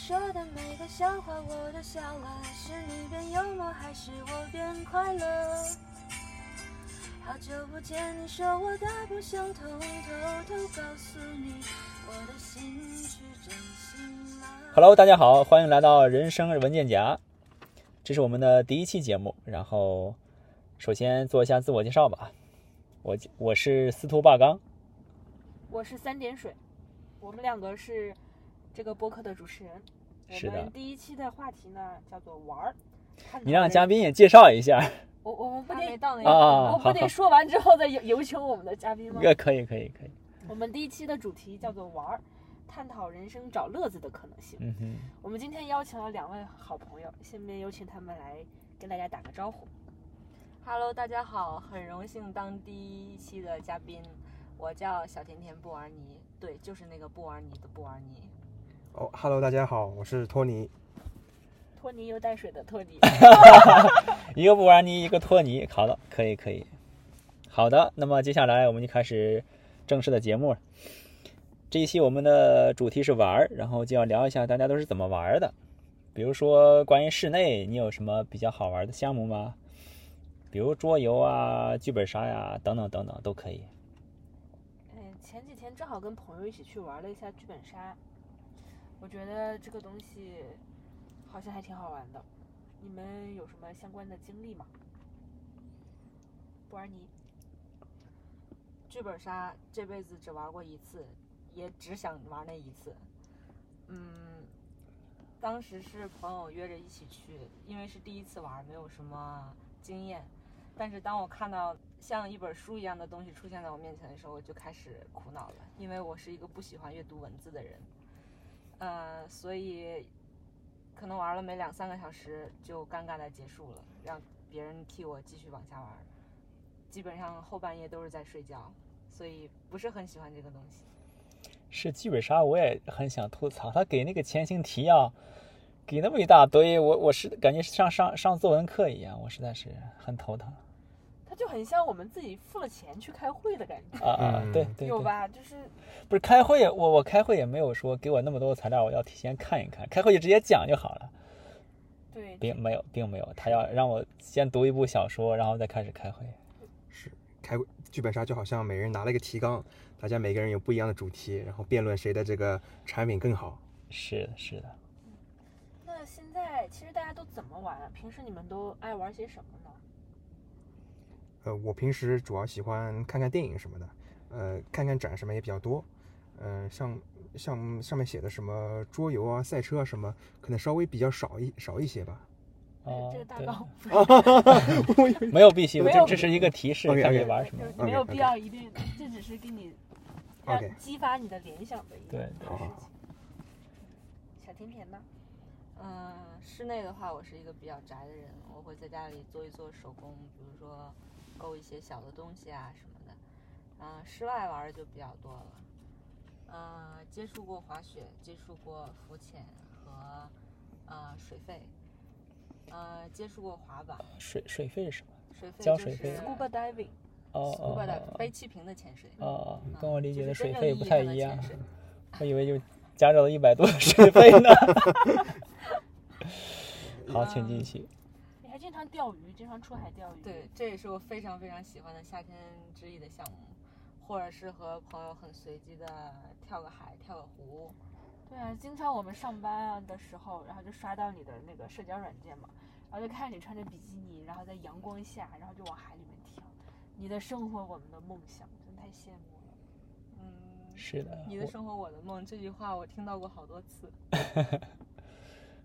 说的每个笑话我都笑了，是你变幽默还是我变快乐？好久不见，你说我大不相同，偷偷告诉你，我的心去真心了。Hello，大家好，欢迎来到人生文件夹，这是我们的第一期节目。然后，首先做一下自我介绍吧。我我是司徒霸刚，我是三点水，我们两个是这个播客的主持人。是的我们第一期的话题呢叫做玩儿。你让嘉宾也介绍一下。我我们不得到那啊啊我不得说完之后再有有请我们的嘉宾吗？呃，可以，可以，可以。我们第一期的主题叫做玩儿，探讨人生找乐子的可能性。嗯哼，我们今天邀请了两位好朋友，下面有请他们来跟大家打个招呼。Hello，大家好，很荣幸当第一期的嘉宾，我叫小甜甜布尔尼，对，就是那个布尔尼的布尔尼。哦哈喽，大家好，我是托尼。托尼又带水的托尼，一个不玩泥，一个托尼。好的，可以，可以。好的，那么接下来我们就开始正式的节目了。这一期我们的主题是玩儿，然后就要聊一下大家都是怎么玩儿的。比如说，关于室内，你有什么比较好玩的项目吗？比如桌游啊、剧本杀呀、等等等等都可以。嗯，前几天正好跟朋友一起去玩了一下剧本杀，我觉得这个东西好像还挺好玩的。你们有什么相关的经历吗？布尔尼，剧本杀这辈子只玩过一次，也只想玩那一次。嗯，当时是朋友约着一起去，因为是第一次玩，没有什么经验。但是当我看到像一本书一样的东西出现在我面前的时候，我就开始苦恼了，因为我是一个不喜欢阅读文字的人。呃，所以可能玩了没两三个小时就尴尬的结束了，让别人替我继续往下玩。基本上后半夜都是在睡觉，所以不是很喜欢这个东西。是剧本杀，我也很想吐槽，他给那个前情提要，给那么一大堆，我我是感觉上上上作文课一样，我实在是很头疼就很像我们自己付了钱去开会的感觉，啊啊！嗯对对对，有吧？就是不是开会，我我开会也没有说给我那么多材料，我要提前看一看，开会就直接讲就好了，对，并没有，并没有，他要让我先读一部小说，然后再开始开会。是开剧本杀就好像每人拿了一个提纲，大家每个人有不一样的主题，然后辩论谁的这个产品更好。是的，是的。那现在其实大家都怎么玩啊？平时你们都爱玩些什么呢？呃，我平时主要喜欢看看电影什么的，呃，看看展什么也比较多。嗯、像像上面写的什么桌游啊、赛车啊什么，可能稍微比较少一少一些吧。哦这个大对纲 没有必须，没有这这是一个提示看你玩什么。就是没有必要一定，这只是给你 让激发你的联想的一个对事情。小甜甜呢？嗯，室内的话，我是一个比较宅的人，我会在家里做一做手工，比如说勾一些小的东西啊什么的。嗯，室外玩的就比较多了。呃，接触过滑雪，接触过浮潜和呃水费，呃，接触过滑板。水水费是什么？水肺就是交水费 Scuba diving，哦哦背气瓶的潜水。哦哦，嗯跟我理解的水费不太一样潜，水我以为就加州的一百多的水费呢。好，请继续。经常钓鱼，经常出海钓鱼。对，这也是我非常非常喜欢的夏天之一的项目，或者是和朋友很随机的跳个海、跳个湖。对啊，经常我们上班啊的时候，然后就刷到你的那个社交软件嘛，然后就看你穿着比基尼，然后在阳光下，然后就往海里面跳。你的生活，我们的梦想，真太羡慕了。嗯，是的，你的生活，我的梦，这句话我听到过好多次。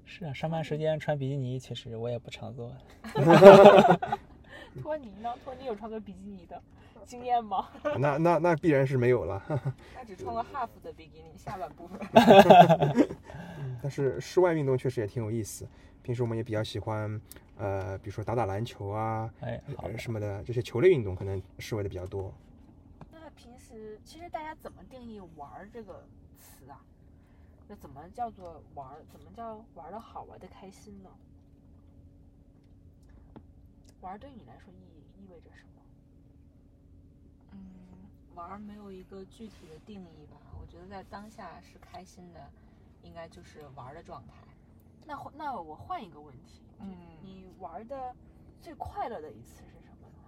是啊，上班时间穿比基尼，其实我也不常做。托尼呢？托尼有穿过比基尼的经验吗？那那那必然是没有了。他只穿过 half 的比基尼，下半部分。但是室外运动确实也挺有意思。平时我们也比较喜欢，呃，比如说打打篮球啊，哎，什么的，这些球类运动可能室外的比较多。那平时其实大家怎么定义“玩儿”这个？那怎么叫做玩？怎么叫玩的好，玩的开心呢？玩对你来说意义意味着什么？嗯，玩没有一个具体的定义吧。我觉得在当下是开心的，应该就是玩的状态。那那我换一个问题，嗯你玩的最快乐的一次是什么呢？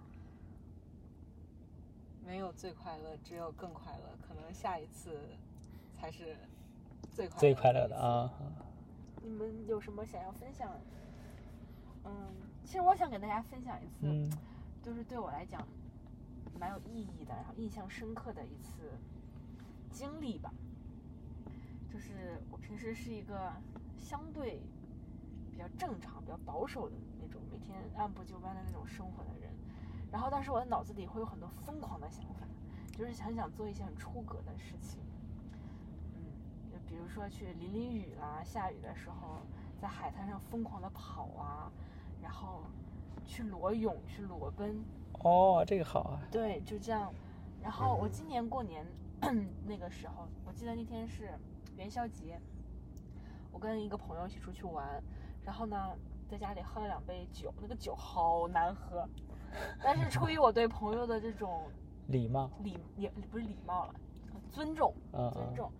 没有最快乐，只有更快乐。可能下一次才是最快最快乐。的啊，你们有什么想要分享？嗯，其实我想给大家分享一次，嗯就是对我来讲蛮有意义的，然后印象深刻的一次经历吧。就是我平时是一个相对比较正常、比较保守的那种，每天按部就班的那种生活的人。然后，但是我的脑子里会有很多疯狂的想法，就是很想做一些很出格的事情。比如说去淋淋雨啦，下雨的时候在海滩上疯狂的跑啊，然后去裸泳、去裸奔，哦，这个好啊，对，就这样。然后我今年过年 那个时候，我记得那天是元宵节，我跟一个朋友一起出去玩，然后呢，在家里喝了两杯酒，那个酒好难喝，但是出于我对朋友的这种礼貌，礼也不是礼貌了，尊重，嗯嗯。尊重，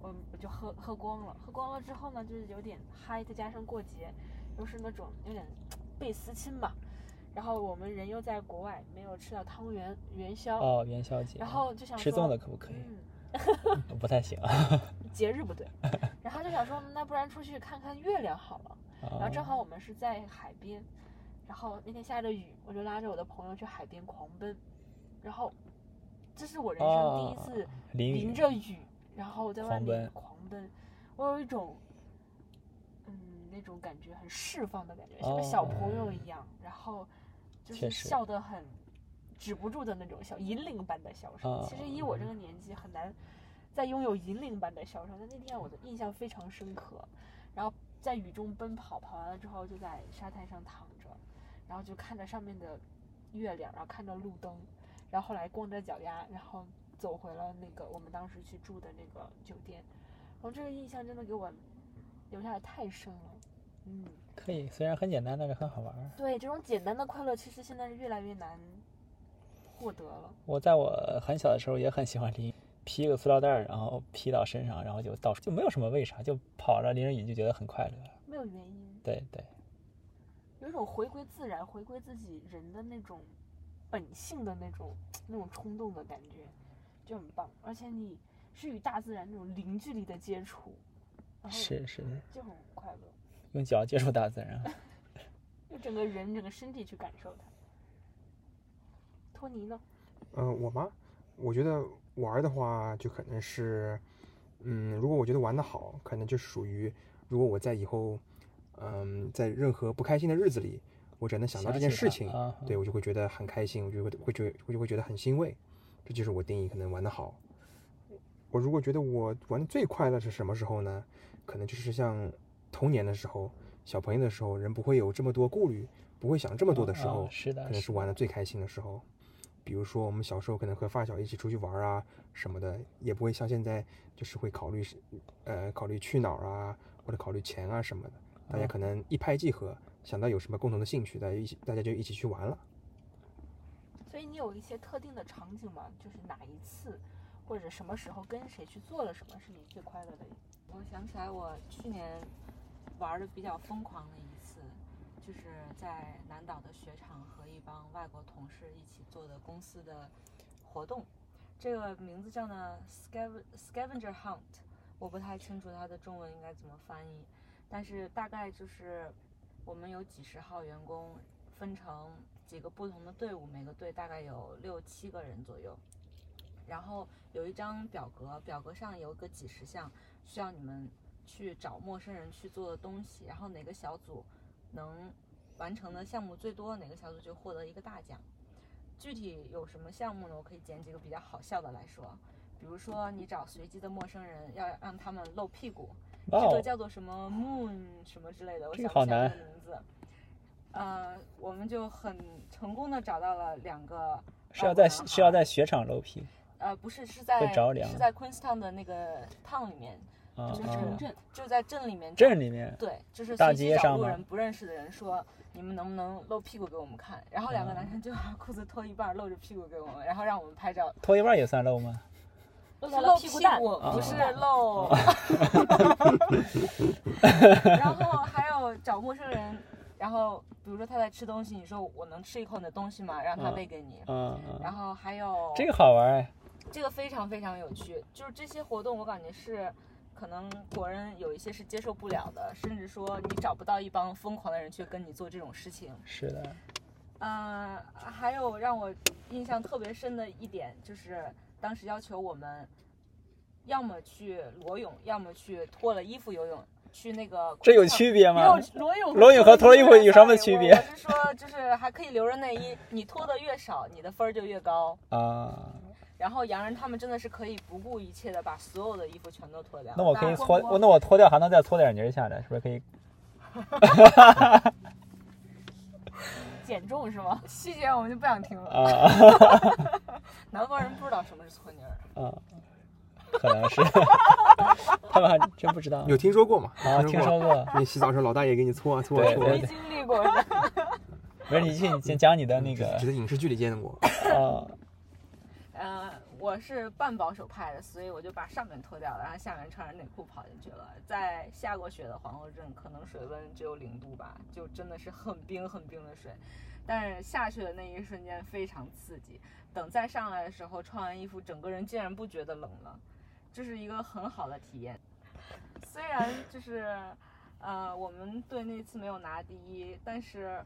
我我就喝喝光了，喝光了之后呢，就是有点嗨，再加上过节，又是那种有点倍思亲嘛，然后我们人又在国外，没有吃到汤圆元宵，哦，元宵节，然后就想吃说粽子可不可以？嗯，不太行。节日不对，然后就想说，那不然出去看看月亮好了。然后正好我们是在海边，然后那天下着雨，我就拉着我的朋友去海边狂奔，然后这是我人生第一次淋着雨，然后我在外面狂奔，我有一种嗯那种感觉很释放的感觉，像个小朋友一样，然后就是笑得很止不住的那种笑，银铃般的笑声。其实以我这个年纪很难再拥有银铃般的笑声，但那天我的印象非常深刻。然后在雨中奔跑，跑完了之后就在沙滩上躺着，然后就看着上面的月亮，然后看着路灯，然后后来光着脚丫，然后走回了那个我们当时去住的那个酒店。然后这个印象真的给我留下的太深了。嗯，可以，虽然很简单，但是很好玩儿。对，这种简单的快乐其实现在是越来越难获得了。我在我很小的时候也很喜欢淋，披一个塑料袋儿，然后披到身上，然后就到处就没有什么为啥，就跑着淋着雨就觉得很快乐。没有原因，对对，有一种回归自然、回归自己人的那种本性的那种那种冲动的感觉，就很棒。而且你是与大自然那种零距离的接触，是是是，就很快乐，用脚接触大自然。用整个人、整个身体去感受它。托尼呢？嗯，我吗？我觉得玩的话，就可能是，嗯，如果我觉得玩的好，可能就属于，如果我在以后，嗯，在任何不开心的日子里，我只能想到这件事情，啊，对我就会觉得很开心，我就会会觉我就会觉得很欣慰，这就是我定义可能玩的好。我如果觉得我玩的最快乐是什么时候呢？可能就是像童年的时候，小朋友的时候，人不会有这么多顾虑，不会想这么多的时候，啊是的，可能是玩的最开心的时候。比如说我们小时候可能和发小一起出去玩啊什么的，也不会像现在就是会考虑是，呃，考虑去哪儿啊，或者考虑钱啊什么的。大家可能一拍即合，想到有什么共同的兴趣，大家一起大家就一起去玩了。所以你有一些特定的场景吗？就是哪一次，或者什么时候跟谁去做了什么，是你最快乐的？我想起来，我去年玩的比较疯狂的一次，就是在南岛的雪场和一帮外国同事一起做的公司的活动。这个名字叫呢 scavenger hunt，我不太清楚它的中文应该怎么翻译，但是大概就是我们有几十号员工，分成几个不同的队伍，每个队大概有六七个人左右。然后有一张表格，表格上有个几十项需要你们去找陌生人去做的东西，然后哪个小组能完成的项目最多，哪个小组就获得一个大奖。具体有什么项目呢？我可以捡几个比较好笑的来说，比如说你找随机的陌生人，要让他们露屁股，这个叫做什么 moon 什么之类的，我想不起来难这个名字。呃，我们就很成功的找到了两个是要在是要在雪场露屁呃，不是，是在着凉是在 Queenstown 的那个 town 里面，啊就是城，镇，就在镇里面。镇里面对，就是大随机找街上路人不认识的人说，你们能不能露屁股给我们看？然后两个男生就把裤子脱一半，露着屁股给我们，然后让我们拍照。脱一半也算露吗？露是露屁股蛋，不啊是露然后还有找陌生人，然后比如说他在吃东西，你说我能吃一口你的东西吗？让他嗯喂给你。嗯嗯，然后还有这个好玩哎，这个非常非常有趣，就是这些活动我感觉是。可能国人有一些是接受不了的，甚至说你找不到一帮疯狂的人去跟你做这种事情。是的，嗯，还有让我印象特别深的一点就是，当时要求我们要么去裸泳，要么去脱了衣服游泳，去那个这有区别吗？裸裸泳裸泳和脱了衣服有什么区别我我是说，就是还可以留着内衣，你脱的越少，你的分儿就越高。啊，然后洋人他们真的是可以不顾一切的把所有的衣服全都脱掉。那我可以大脱，我那我脱掉还能再搓点泥儿下来，是不是可以？减重是吗？细节我们就不想听了。啊 南方人不知道什么是搓泥儿。啊，可能是，他们还真不知道有听说过吗？啊，听说过。你洗澡的时候，老大爷给你搓啊搓啊搓没，经历过的。没事，你去，你先讲你的那个只在影视剧里见过。啊，呃，我是半保守派的，所以我就把上面脱掉了，然后下面穿着内裤跑进去了。在下过雪的皇后镇，可能水温只有零度吧，就真的是很冰很冰的水。但是下去的那一瞬间非常刺激，等再上来的时候，穿完衣服，整个人竟然不觉得冷了，这是一个很好的体验。虽然就是，呃，我们队那次没有拿第一，但是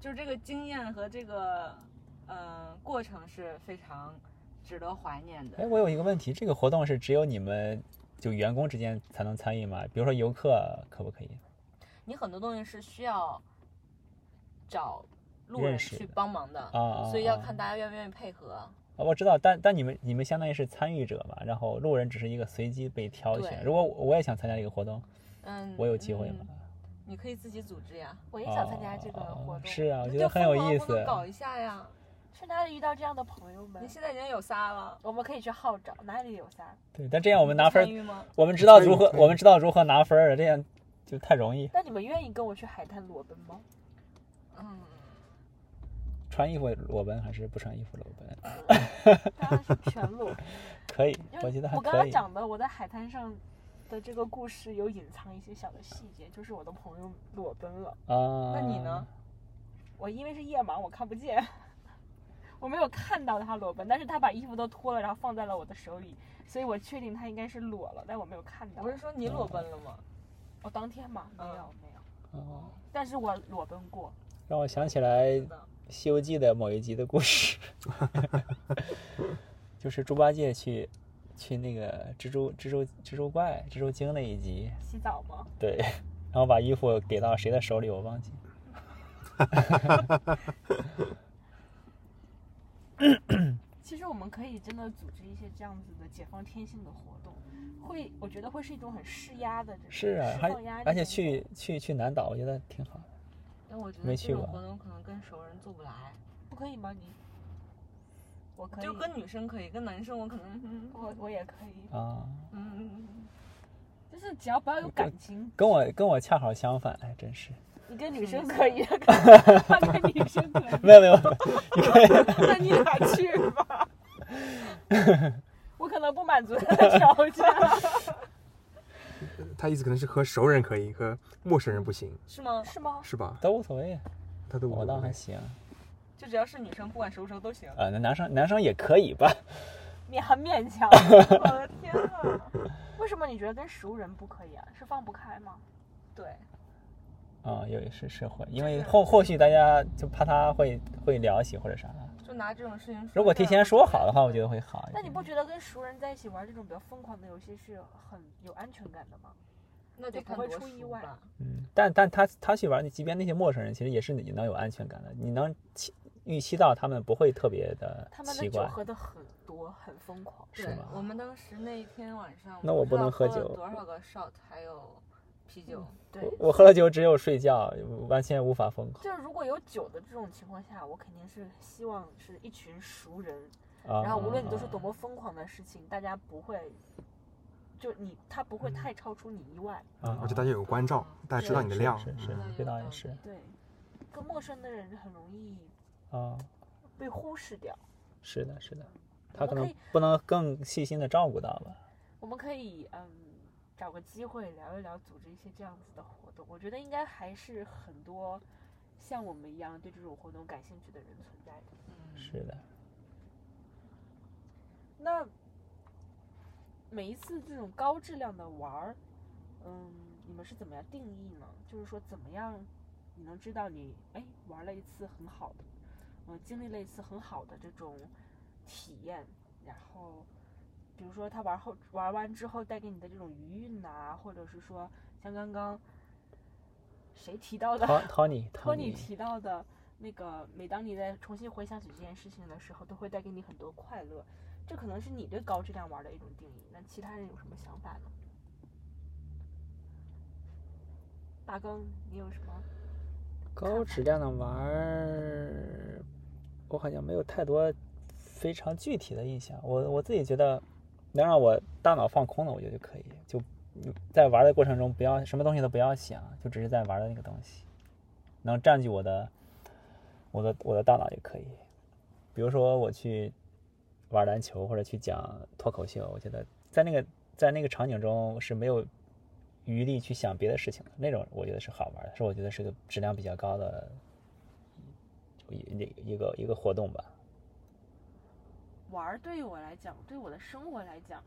就是这个经验和这个，呃，过程是非常值得怀念的哎，。我有一个问题，这个活动是只有你们就员工之间才能参与吗？比如说游客可不可以？你很多东西是需要找路人去帮忙的，所以要啊看大家愿不愿意配合。啊，我知道，但但你们你们相当于是参与者嘛，然后路人只是一个随机被挑选。如果我我也想参加这个活动，嗯，我有机会吗嗯？你可以自己组织呀，我也想参加这个活动。哦是啊，我觉得很有意思能。搞一下呀！去哪里遇到这样的朋友们你？现在已经有仨了，我们可以去号召，哪里有仨？对，但这样我们拿分？我们知道如何我们知道如何拿分儿了，这样就太容易。那你们愿意跟我去海滩裸奔吗？嗯，穿衣服裸奔还是不穿衣服裸奔？当然是全裸。可以，因我觉得我刚。刚讲的，我在海滩上的这个故事有隐藏一些小的细节，就是我的朋友裸奔了。啊，那你呢？？我因为是夜盲，我看不见，我没有看到他裸奔，但是他把衣服都脱了，然后放在了我的手里，所以我确定他应该是裸了，但我没有看到。不是说你裸奔了吗？我当天嘛，没有嗯没有，哦，但是我裸奔过。让我想起来《西游记》的某一集的故事，就是猪八戒去去那个蜘蛛蜘蛛蜘蛛怪蜘蛛精那一集，洗澡吗？对，然后把衣服给到谁的手里我忘记。其实我们可以真的组织一些这样子的解放天性的活动，会我觉得会是一种很释压的这种是啊，释还而且去去去南岛，我觉得挺好的。但我觉没去过得这种活动可能跟熟人做不来，不可以吗你？我可以，就跟女生可以，跟男生我可能，嗯我我也可以，啊，嗯嗯嗯，就是只要不要有感情，跟我跟我恰好相反，还真是。你跟女生可以，他跟女生可以，没有没有，那你俩去吧。我可能不满足他的条件。他意思可能是和熟人可以，和陌生人不行，是吗？是吗？是吧？都无所谓，他都无我倒还行。就只要是女生，不管熟不熟都行。啊，那男生男生也可以吧？勉很勉强。我的天呐！为什么你觉得跟熟人不可以啊？是放不开吗？对，啊，有是是会，因为就是后后续大家就怕他会会聊起或者啥。就拿这种事情说。如果提前说好的话，我觉得会好一点。那你不觉得跟熟人在一起玩这种比较疯狂的游戏是很有安全感的吗？那就不会出意外。嗯，但但他他去玩，即便那些陌生人，其实也是你能有安全感的，你能期预期到他们不会特别的他们的酒奇怪。喝的很多，很疯狂。对是吗，我们当时那一天晚上，那我不能喝酒了多少个 shot，还有啤酒。对，我我喝了酒只有睡觉，完全无法疯狂就是如果有酒的这种情况下，我肯定是希望是一群熟人，啊。然后无论你做出多么疯狂的事情，大家不会，就你他不会太超出你意外。啊，而且大家有关照，大家知道你的量。是是这倒也是对，跟陌生的人很容易啊，被忽视掉。是的，是的，他可能不能更细心的照顾到吧。我们可以嗯找个机会聊一聊，组织一些这样子的活动。我觉得应该还是很多像我们一样对这种活动感兴趣的人存在的。嗯，是的，那每一次这种高质量的玩儿，嗯，你们是怎么样定义呢？就是说，怎么样你能知道你哎玩了一次很好的，嗯，经历了一次很好的这种体验，然后比如说他玩后玩完之后带给你的这种余韵呐、或者是说像刚刚谁提到的 托托尼托尼尼提到的那个，每当你在重新回想起这件事情的时候，都会带给你很多快乐。这可能是你对高质量玩的一种定义。那其他人有什么想法呢？大庚，你有什么？高质量的玩，我好像没有太多非常具体的印象。我我自己觉得，能让我大脑放空的，我觉得就可以。就在玩的过程中，不要什么东西都不要想，就只是在玩的那个东西，能占据我的我的我的大脑就可以。比如说我去玩篮球或者去讲脱口秀，我觉得在那个在那个场景中是没有余力去想别的事情的那种，我觉得是好玩的，是我觉得是个质量比较高的一一一个一个活动吧。玩对于我来讲，对我的生活来讲，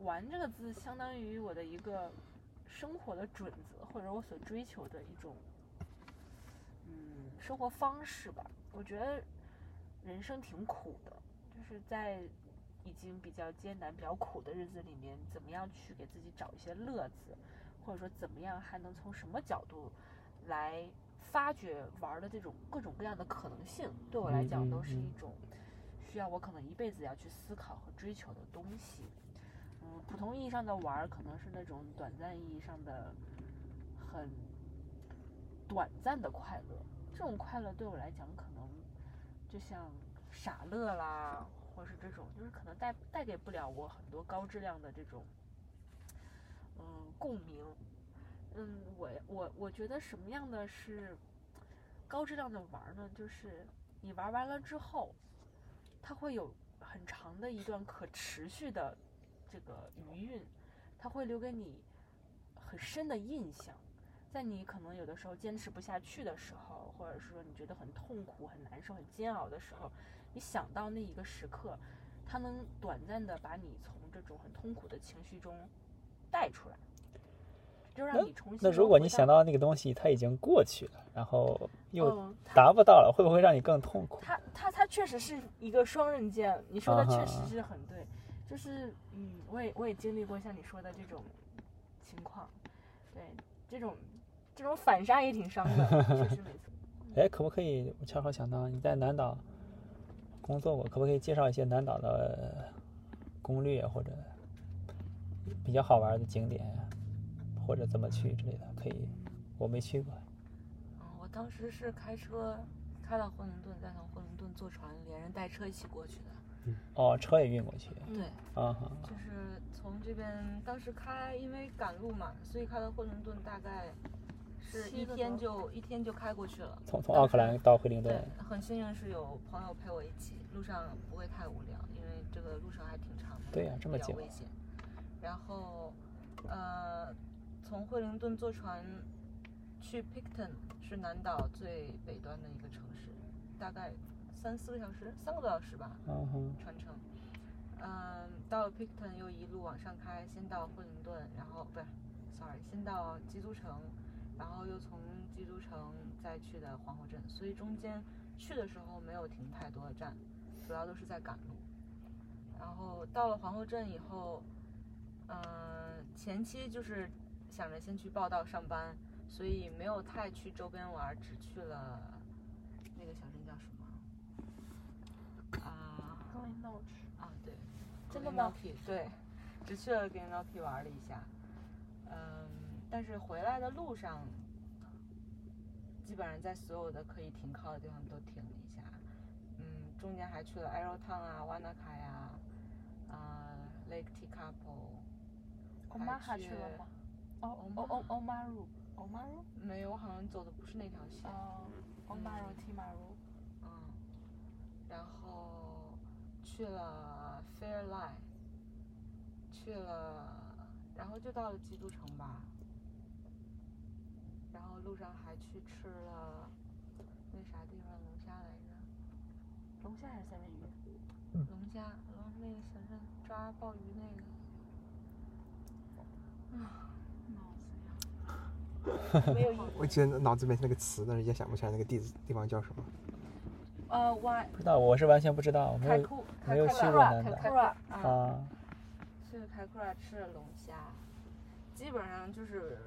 玩这个字相当于我的一个生活的准则，或者我所追求的一种，嗯，生活方式吧。我觉得人生挺苦的，就是在已经比较艰难、比较苦的日子里面，怎么样去给自己找一些乐子，或者说怎么样还能从什么角度来发掘玩儿的这种各种各样的可能性，对我来讲都是嗯。一种需要我可能一辈子要去思考和追求的东西。嗯，普通意义上的玩儿可能是那种短暂意义上的很短暂的快乐，这种快乐对我来讲可能就像傻乐啦，或是这种，就是可能带带给不了我很多高质量的这种嗯共鸣。嗯，我我我觉得什么样的是高质量的玩呢？就是你玩完了之后，它会有很长的一段可持续的这个余韵，它会留给你很深的印象。在你可能有的时候坚持不下去的时候，或者是说你觉得很痛苦、很难受、很煎熬的时候，你想到那一个时刻，它能短暂的把你从这种很痛苦的情绪中带出来，就让你重新那如果你想到那个东西它已经过去了，然后又达不到了，会不会让你更痛苦？它它它确实是一个双刃剑，你说的确实是很对，就是嗯，我也我也经历过像你说的这种情况，对这种这种反杀也挺伤的，确实没错。哎，可不可以？我恰好想到你在南岛工作过，可不可以介绍一些南岛的攻略或者比较好玩的景点，或者怎么去之类的？可以，我没去过。嗯，我当时是开车开到惠灵顿，再从惠灵顿坐船连人带车一起过去的。哦，车也运过去。对，啊哈，就是从这边当时开，因为赶路嘛，所以开到惠灵顿大概是一天就一天就开过去了。从从奥克兰到惠灵对顿，，很幸运是有朋友陪我一起，路上不会太无聊，因为这个路程还挺长的。对呀这么久比较危险。然后，呃，从惠灵顿坐船去 Picton 是南岛最北端的一个城市，大概三四个小时，三个多小时吧，嗯哼，船程。嗯，到了 Picton 又一路往上开，先到惠灵顿，然后不是，sorry，先到基督城，然后又从基督城再去的皇后镇，所以中间去的时候没有停太多的站，主要都是在赶路。然后到了皇后镇以后，嗯、前期就是想着先去报道上班，所以没有太去周边玩，只去了那个小镇叫什么？啊、啊，对，真的吗 Glenorchy，对，只去了 g e n o k y 玩了一下，嗯，但是回来的路上，基本上在所有的可以停靠的地方都停了一下，嗯，中间还去了 Arrowtown 啊、Wanaka 呀、啊、Lake Tekapo，欧玛哈还去了吗？哦欧玛哦哦欧玛鲁，欧马鲁，没有，我好像走的不是那条线，哦，欧马鲁提马鲁，嗯，然后去了 Fairline，去了然后就到了基督城吧，然后路上还去吃了那啥地方龙虾来着，龙虾还是三文鱼？龙虾，然后那个小镇抓鲍鱼那个。啊脑子呀，没有印我记得脑子里面那个词，但是也想不起来那个地址地方叫什么。呃我不知道，我是完全不知道，没有没有去过南岛凯凯库啊，啊。去凯库尔吃了龙虾，基本上就是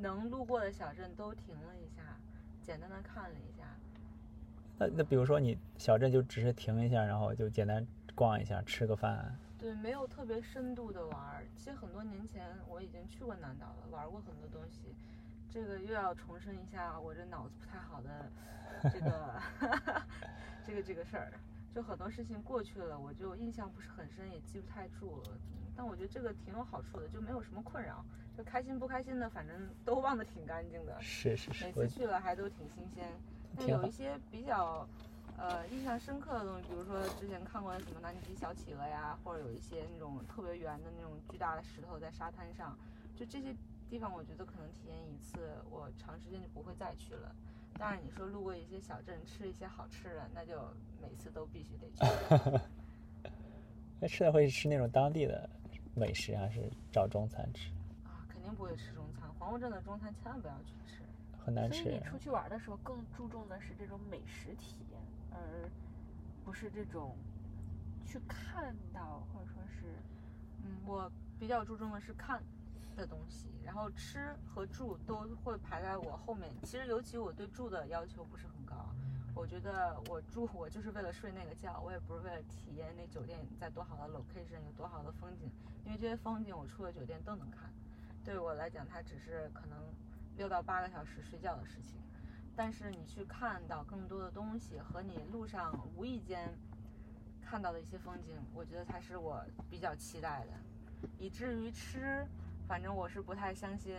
能路过的小镇都停了一下，简单的看了一下。那那比如说你小镇就只是停一下，然后就简单逛一下，吃个饭。对，没有特别深度的玩。其实很多年前我已经去过南岛了，玩过很多东西。这个又要重申一下我这脑子不太好的这个 这个这个事儿。就很多事情过去了，我就印象不是很深，也记不太住了。但我觉得这个挺有好处的，就没有什么困扰，就开心不开心的，反正都忘得挺干净的。是是是每，次去了还都挺新鲜。但有一些比较呃印象深刻的东西，比如说之前看过什么南极小企鹅呀，或者有一些那种特别圆的那种巨大的石头在沙滩上，就这些地方，我觉得可能体验一次，我长时间就不会再去了。当然，你说路过一些小镇吃一些好吃的，那就每次都必须得去。那吃的会吃那种当地的美食，还是找中餐吃？啊，肯定不会吃中餐，黄湖镇的中餐千万不要去吃。很难吃所以你。出去玩的时候更注重的是这种美食体验，而不是这种去看到或者说是嗯，我比较注重的是看的东西，然后吃和住都会排在我后面。其实尤其我对住的要求不是很高，我觉得我住我就是为了睡那个觉，我也不是为了体验那酒店在多好的 location 有多好的风景，因为这些风景我出了酒店都能看。对我来讲，它只是可能六到八个小时睡觉的事情，但是你去看到更多的东西和你路上无意间看到的一些风景，我觉得才是我比较期待的。以至于吃，反正我是不太相信，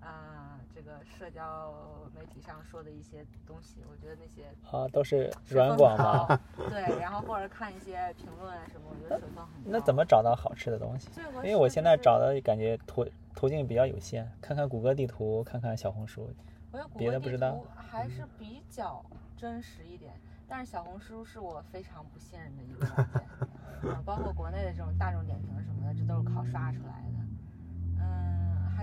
啊、这个社交媒体上说的一些东西，我觉得那些啊，都是软广嘛？对，然后或者看一些评论啊什么，我觉得水分很高。那怎么找到好吃的东西？因为我现在找的感觉途途径比较有限，看看谷歌地图，看看小红书。别的不知道还是比较真实一点，但是小红书是我非常不信任的一个软件，啊，包括国内的这种大众点评什么的，这都是靠刷出来的。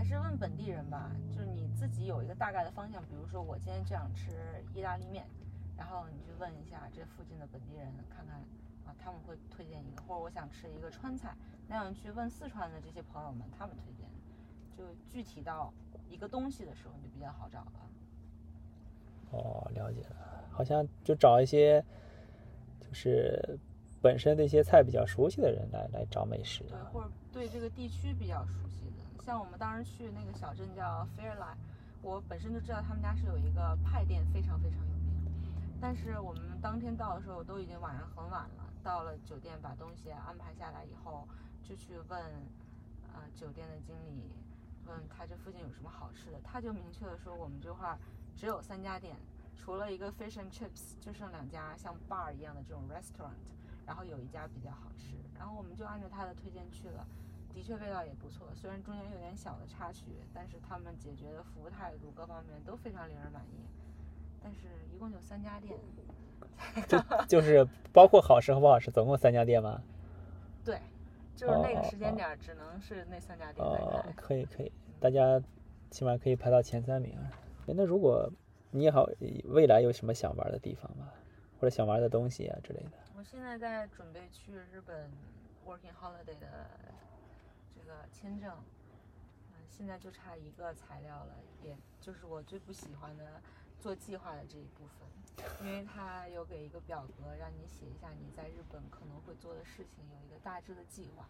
是问本地人吧，就是你自己有一个大概的方向，比如说我今天就想吃意大利面，然后你去问一下这附近的本地人，看看啊他们会推荐一个，或者我想吃一个川菜，那样去问四川的这些朋友们，他们推荐，就具体到一个东西的时候，你就比较好找了。哦，了解了，好像就找一些就是本身对一些菜比较熟悉的人来来找美食。对，或者对这个地区比较熟悉的，像我们当时去那个小镇叫 Fairlight，我本身就知道他们家是有一个派店非常非常有名，但是我们当天到的时候都已经晚上很晚了，到了酒店把东西安排下来以后，就去问，呃，酒店的经理，问他这附近有什么好吃的，他就明确的说我们这块只有三家店，除了一个 Fish and Chips，就剩两家像 bar 一样的这种 restaurant。然后有一家比较好吃，然后我们就按照他的推荐去了，的确味道也不错，虽然中间有点小的插曲，但是他们解决的服务态度各方面都非常令人满意。但是一共就三家店，就是包括好吃和不好吃，总共三家店吗？对，就是那个时哦间点儿只能是那三家店在哦。，可以可以，大家起码可以排到前三名。哎那如果你也好，未来有什么想玩的地方吗？或者想玩的东西啊之类的？我现在在准备去日本 working holiday 的这个签证，嗯，现在就差一个材料了，也就是我最不喜欢的做计划的这一部分，因为它有给一个表格让你写一下你在日本可能会做的事情，有一个大致的计划。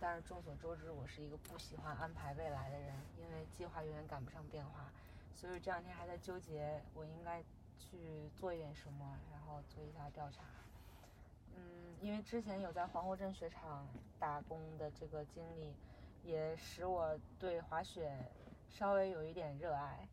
但是众所周知，我是一个不喜欢安排未来的人，因为计划永远赶不上变化，所以这两天还在纠结我应该去做一点什么，然后做一下调查。嗯，因为之前有在黄湖镇雪场打工的这个经历，也使我对滑雪稍微有一点热爱。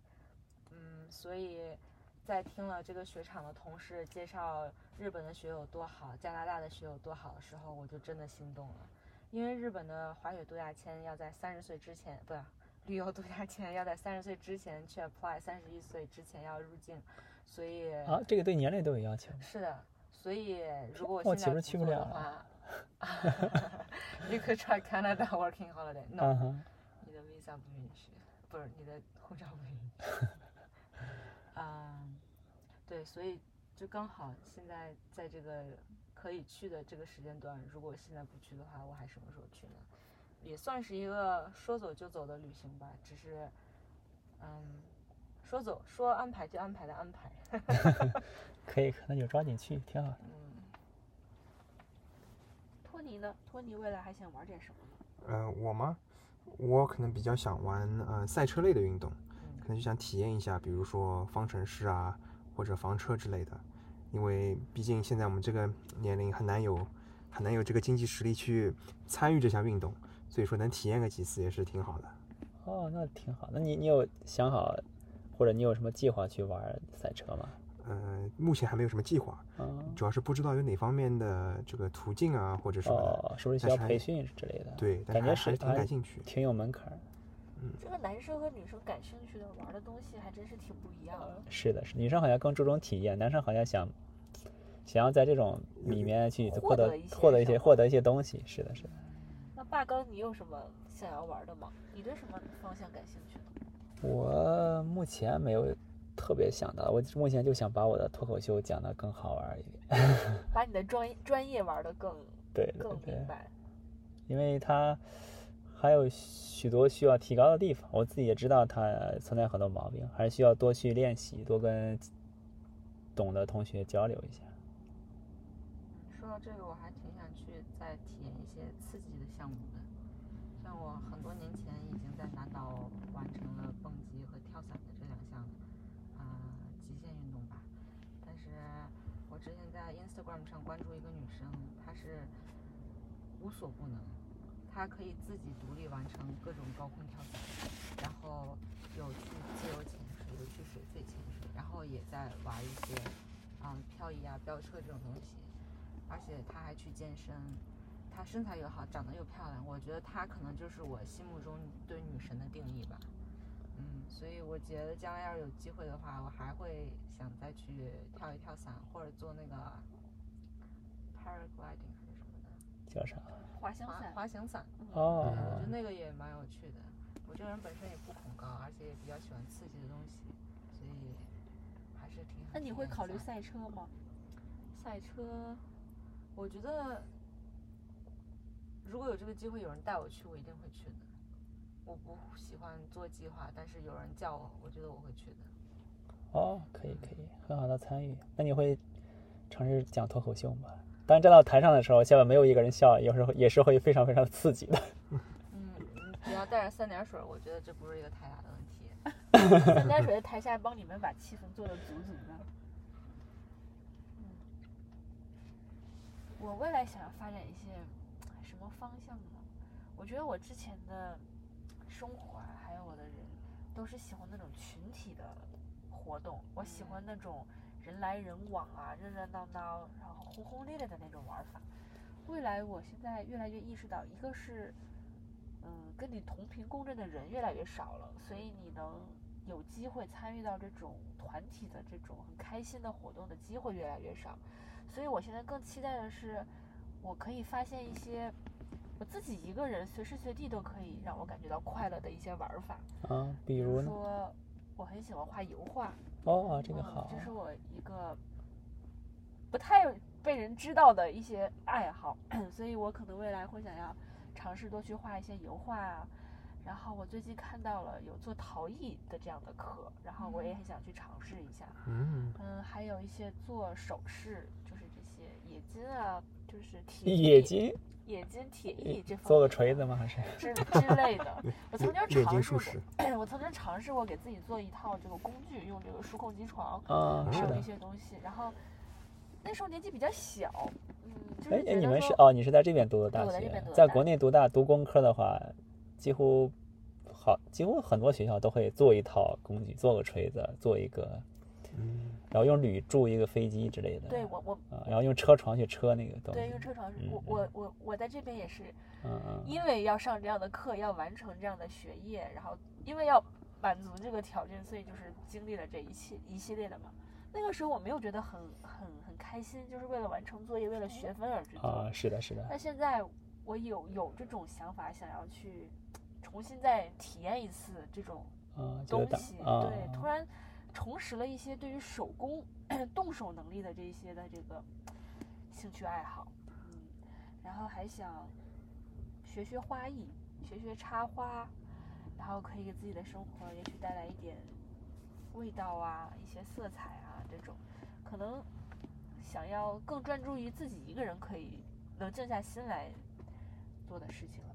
嗯，所以在听了这个雪场的同事介绍日本的雪有多好，加拿大的雪有多好的时候，我就真的心动了。因为日本的滑雪度假签要在三十岁之前，不是旅游度假签要在三十岁之前去 apply，三十一岁之前要入境，所以啊，这个对年龄都有要求。是的，所以如果我我现在去不了的话，You could try Canada working holiday. No，、你的 visa 不允许，不是你的护照不允许。嗯，对，所以就刚好现在在这个可以去的这个时间段，如果现在不去的话，我还什么时候去呢？也算是一个说走就走的旅行吧，只是，嗯，说走说安排就安排的安排。可以，那就抓紧去，挺好的。嗯，托尼呢？托尼未来还想玩点什么呢？呃，我吗？我可能比较想玩呃赛车类的运动，可能就想体验一下，比如说方程式啊，或者房车之类的。因为毕竟现在我们这个年龄很难有很难有这个经济实力去参与这项运动，所以说能体验个几次也是挺好的。哦，那挺好。那你你有想好，或者你有什么计划去玩赛车吗？呃，目前还没有什么计划，嗯，主要是不知道有哪方面的这个途径啊，或者什么的。哦，是不是需要培训之类的？对，感觉是还还是挺感兴趣。挺有门槛嗯。这个男生和女生感兴趣的玩的东西还真是挺不一样的。是的，是女生好像更注重体验，男生好像想想要在这种里面去获获得得一些获得一些获得一些东西。是的，是的。那霸哥，你有什么想要玩的吗？你对什么方向感兴趣呢？我目前没有特别想到，我目前就想把我的脱口秀讲得更好玩一点。把你的专专业玩得更对对更明，白。因为它还有许多需要提高的地方，我自己也知道它存在很多毛病，还是需要多去练习，多跟懂的同学交流一下。说到这个，我还挺想去再体验一些刺激的项目的。像我很多年前已经在南岛完成了蹦极和跳伞的这两项，啊、极限运动吧。但是我之前在 Instagram 上关注一个女生，她是无所不能，她可以自己独立完成各种高空跳伞，然后有去自由潜水，有去水肺潜水，然后也在玩一些啊、漂移啊、飙车这种东西。而且她还去健身，她身材又好，长得又漂亮，我觉得她可能就是我心目中对女神的定义吧。嗯，所以我觉得将来要是有机会的话，我还会想再去跳一跳伞，或者做那个 paragliding 还是什么的，叫啥？滑滑翔伞，滑翔伞。哦对，我觉得那个也蛮有趣的。我这个人本身也不恐高，而且也比较喜欢刺激的东西，所以还是挺想那你会考虑赛车吗？赛车，我觉得如果有这个机会，有人带我去，我一定会去的。我不喜欢做计划，但是有人叫我，我觉得我会去的。哦，可以可以，很好的参与。那你会尝试讲脱口秀吗？当站到台上的时候，下面没有一个人笑，有时候也是会非常非常刺激的。嗯，你只要带着三点水，我觉得这不是一个太大的问题。三点水在台下帮你们把气氛做得足足的。嗯，我未来想要发展一些什么方向呢？我觉得我之前的生活啊，还有我的人，都是喜欢那种群体的活动。我喜欢那种人来人往啊，热热闹闹，然后轰轰烈烈的那种玩法。未来我现在越来越意识到，一个是，嗯，跟你同频共振的人越来越少了，所以你能有机会参与到这种团体的这种很开心的活动的机会越来越少。所以我现在更期待的是，我可以发现一些我自己一个人随时随地都可以让我感觉到快乐的一些玩法。啊，比比如呢？说，我很喜欢画油画，哦，这个嗯好这。是我一个不太被人知道的一些爱好，所以我可能未来会想要尝试多去画一些油画啊。然后我最近看到了有做陶艺的这样的课，然后我也很想去尝试一下。嗯，嗯，还有一些做首饰，就是这些冶金啊，就是铁艺、冶金，冶金、铁艺这方做个锤子吗？还是？之之类的。我曾经尝试过金术士，我曾经尝试过给自己做一套这个工具，用这个数控机床，啊，是的还有一。些东西。然后那时候年纪比较小，嗯，就是觉得你们是哦？你是在这边读的大学在国内读大读工科的话，几乎好，几乎很多学校都会做一套工具，做个锤子，做一个嗯，然后用铝铸一个飞机之类的，对我我啊，然后用车床去车那个东西，对用车床，嗯我我我我在这边也是，嗯嗯，因为要上这样的课，要完成这样的学业，然后因为要满足这个条件，所以就是经历了这一系一系列的嘛。那个时候我没有觉得很很很开心，就是为了完成作业，为了学分而去做。啊，是的，是的，那现在我有有这种想法，想要去重新再体验一次这种东西，啊，对，突然重拾了一些对于手工 动手能力的这些的这个兴趣爱好，嗯，然后还想学学花艺，学学插花，然后可以给自己的生活也许带来一点味道啊，一些色彩啊这种，可能想要更专注于自己一个人可以能静下心来做的事情了。